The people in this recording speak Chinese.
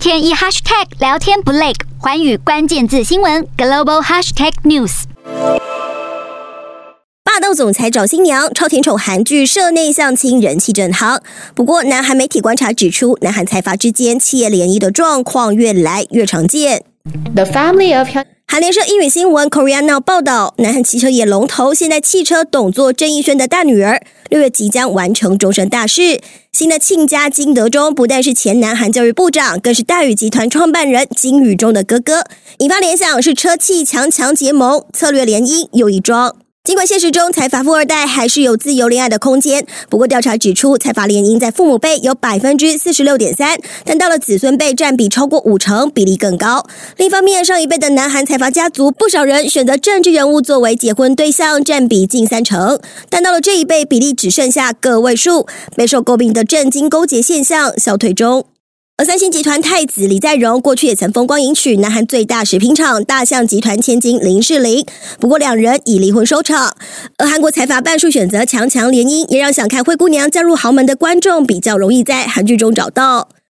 天一 hashtag 聊天不累，环宇关键字新闻 global hashtag news。霸道总裁找新娘，超甜宠韩剧社内相亲人气正夯。不过，南韩媒体观察指出，南韩财阀之间企业联谊的状况越来越常见。The family of 韩联社英语新闻 Korea Now 报道，南韩汽车业龙头现代汽车董座郑义轩的大女儿，六月即将完成终身大事。新的亲家金德中不但是前南韩教育部长，更是大宇集团创办人金宇中的哥哥，引发联想是车企强强结盟，策略联姻又一桩。尽管现实中财阀富二代还是有自由恋爱的空间，不过调查指出，财阀联姻在父母辈有百分之四十六点三，但到了子孙辈占比超过五成，比例更高。另一方面，上一辈的南韩财阀家族，不少人选择政治人物作为结婚对象，占比近三成，但到了这一辈，比例只剩下个位数，备受诟病的政经勾结现象消退中。而三星集团太子李在镕过去也曾风光迎娶南韩最大食品厂大象集团千金林世玲，不过两人以离婚收场。而韩国财阀半数选择强强联姻，也让想看灰姑娘嫁入豪门的观众比较容易在韩剧中找到。